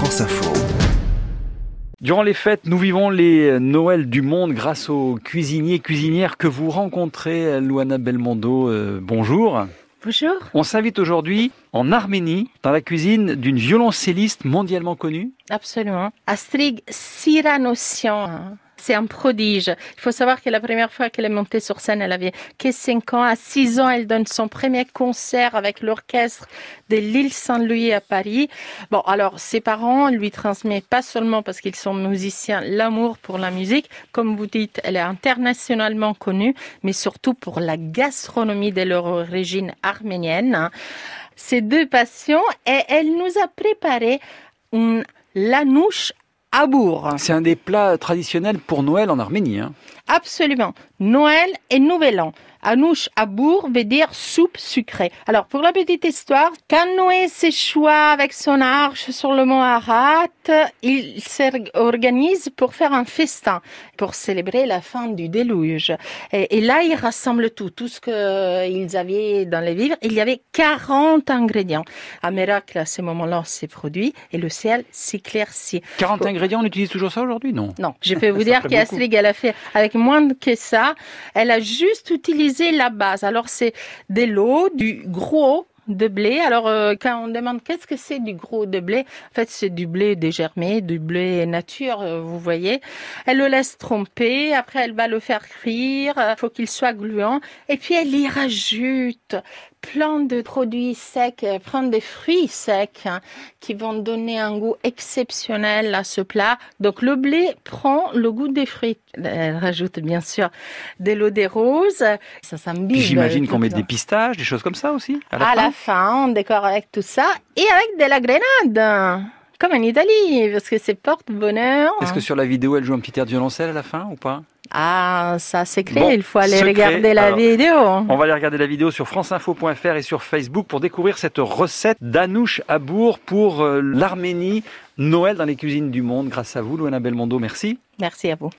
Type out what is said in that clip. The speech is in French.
France Info. Durant les fêtes, nous vivons les Noëls du monde grâce aux cuisiniers et cuisinières que vous rencontrez. Luana Belmondo, euh, bonjour. Bonjour. On s'invite aujourd'hui en Arménie, dans la cuisine d'une violoncelliste mondialement connue. Absolument. Astrid Siranossian. C'est un prodige. Il faut savoir que la première fois qu'elle est montée sur scène, elle avait que 5 ans. À 6 ans, elle donne son premier concert avec l'orchestre de l'île Saint-Louis à Paris. Bon, alors, ses parents lui transmettent pas seulement parce qu'ils sont musiciens l'amour pour la musique. Comme vous dites, elle est internationalement connue, mais surtout pour la gastronomie de leur origine arménienne. Ces deux passions et elle nous a préparé une lanouche abour. C'est un des plats traditionnels pour Noël en Arménie. Hein. Absolument. Noël et Nouvel An. Anouche abour veut dire soupe sucrée. Alors, pour la petite histoire, quand Noé s'échoua avec son arche sur le mont Arat, il s'organise pour faire un festin, pour célébrer la fin du déluge. Et, là, il rassemble tout, tout ce qu'ils avaient dans les vivres. Il y avait 40 ingrédients. Un miracle, à ce moment-là, s'est produit et le ciel s'éclaircit. 40 ingrédients, on utilise toujours ça aujourd'hui, non? Non, je peux vous dire qu'Astrid, elle a fait avec moins que ça. Elle a juste utilisé la base. Alors, c'est de l'eau, du gros de blé. Alors, euh, quand on demande qu'est-ce que c'est du gros de blé, en fait, c'est du blé dégermé, du blé nature, euh, vous voyez. Elle le laisse tromper, après elle va le faire cuire, il faut qu'il soit gluant, et puis elle y rajoute plein de produits secs, euh, plein de fruits secs hein, qui vont donner un goût exceptionnel à ce plat. Donc le blé prend le goût des fruits. Elle rajoute bien sûr de l'eau des roses. Ça s'imbibe. J'imagine qu'on met des pistaches, des choses comme ça aussi. À, la, la fin, on décore avec tout ça et avec de la grenade comme en Italie, parce que c'est porte-bonheur. Est-ce que sur la vidéo, elle joue un petit air de violoncelle à la fin ou pas? Ah, ça c'est clair, il faut aller regarder la vidéo. On va aller regarder la vidéo sur franceinfo.fr et sur Facebook pour découvrir cette recette d'Anouche Abour pour euh, l'Arménie. Noël dans les cuisines du monde. Grâce à vous, Louana Belmondo, merci. Merci à vous.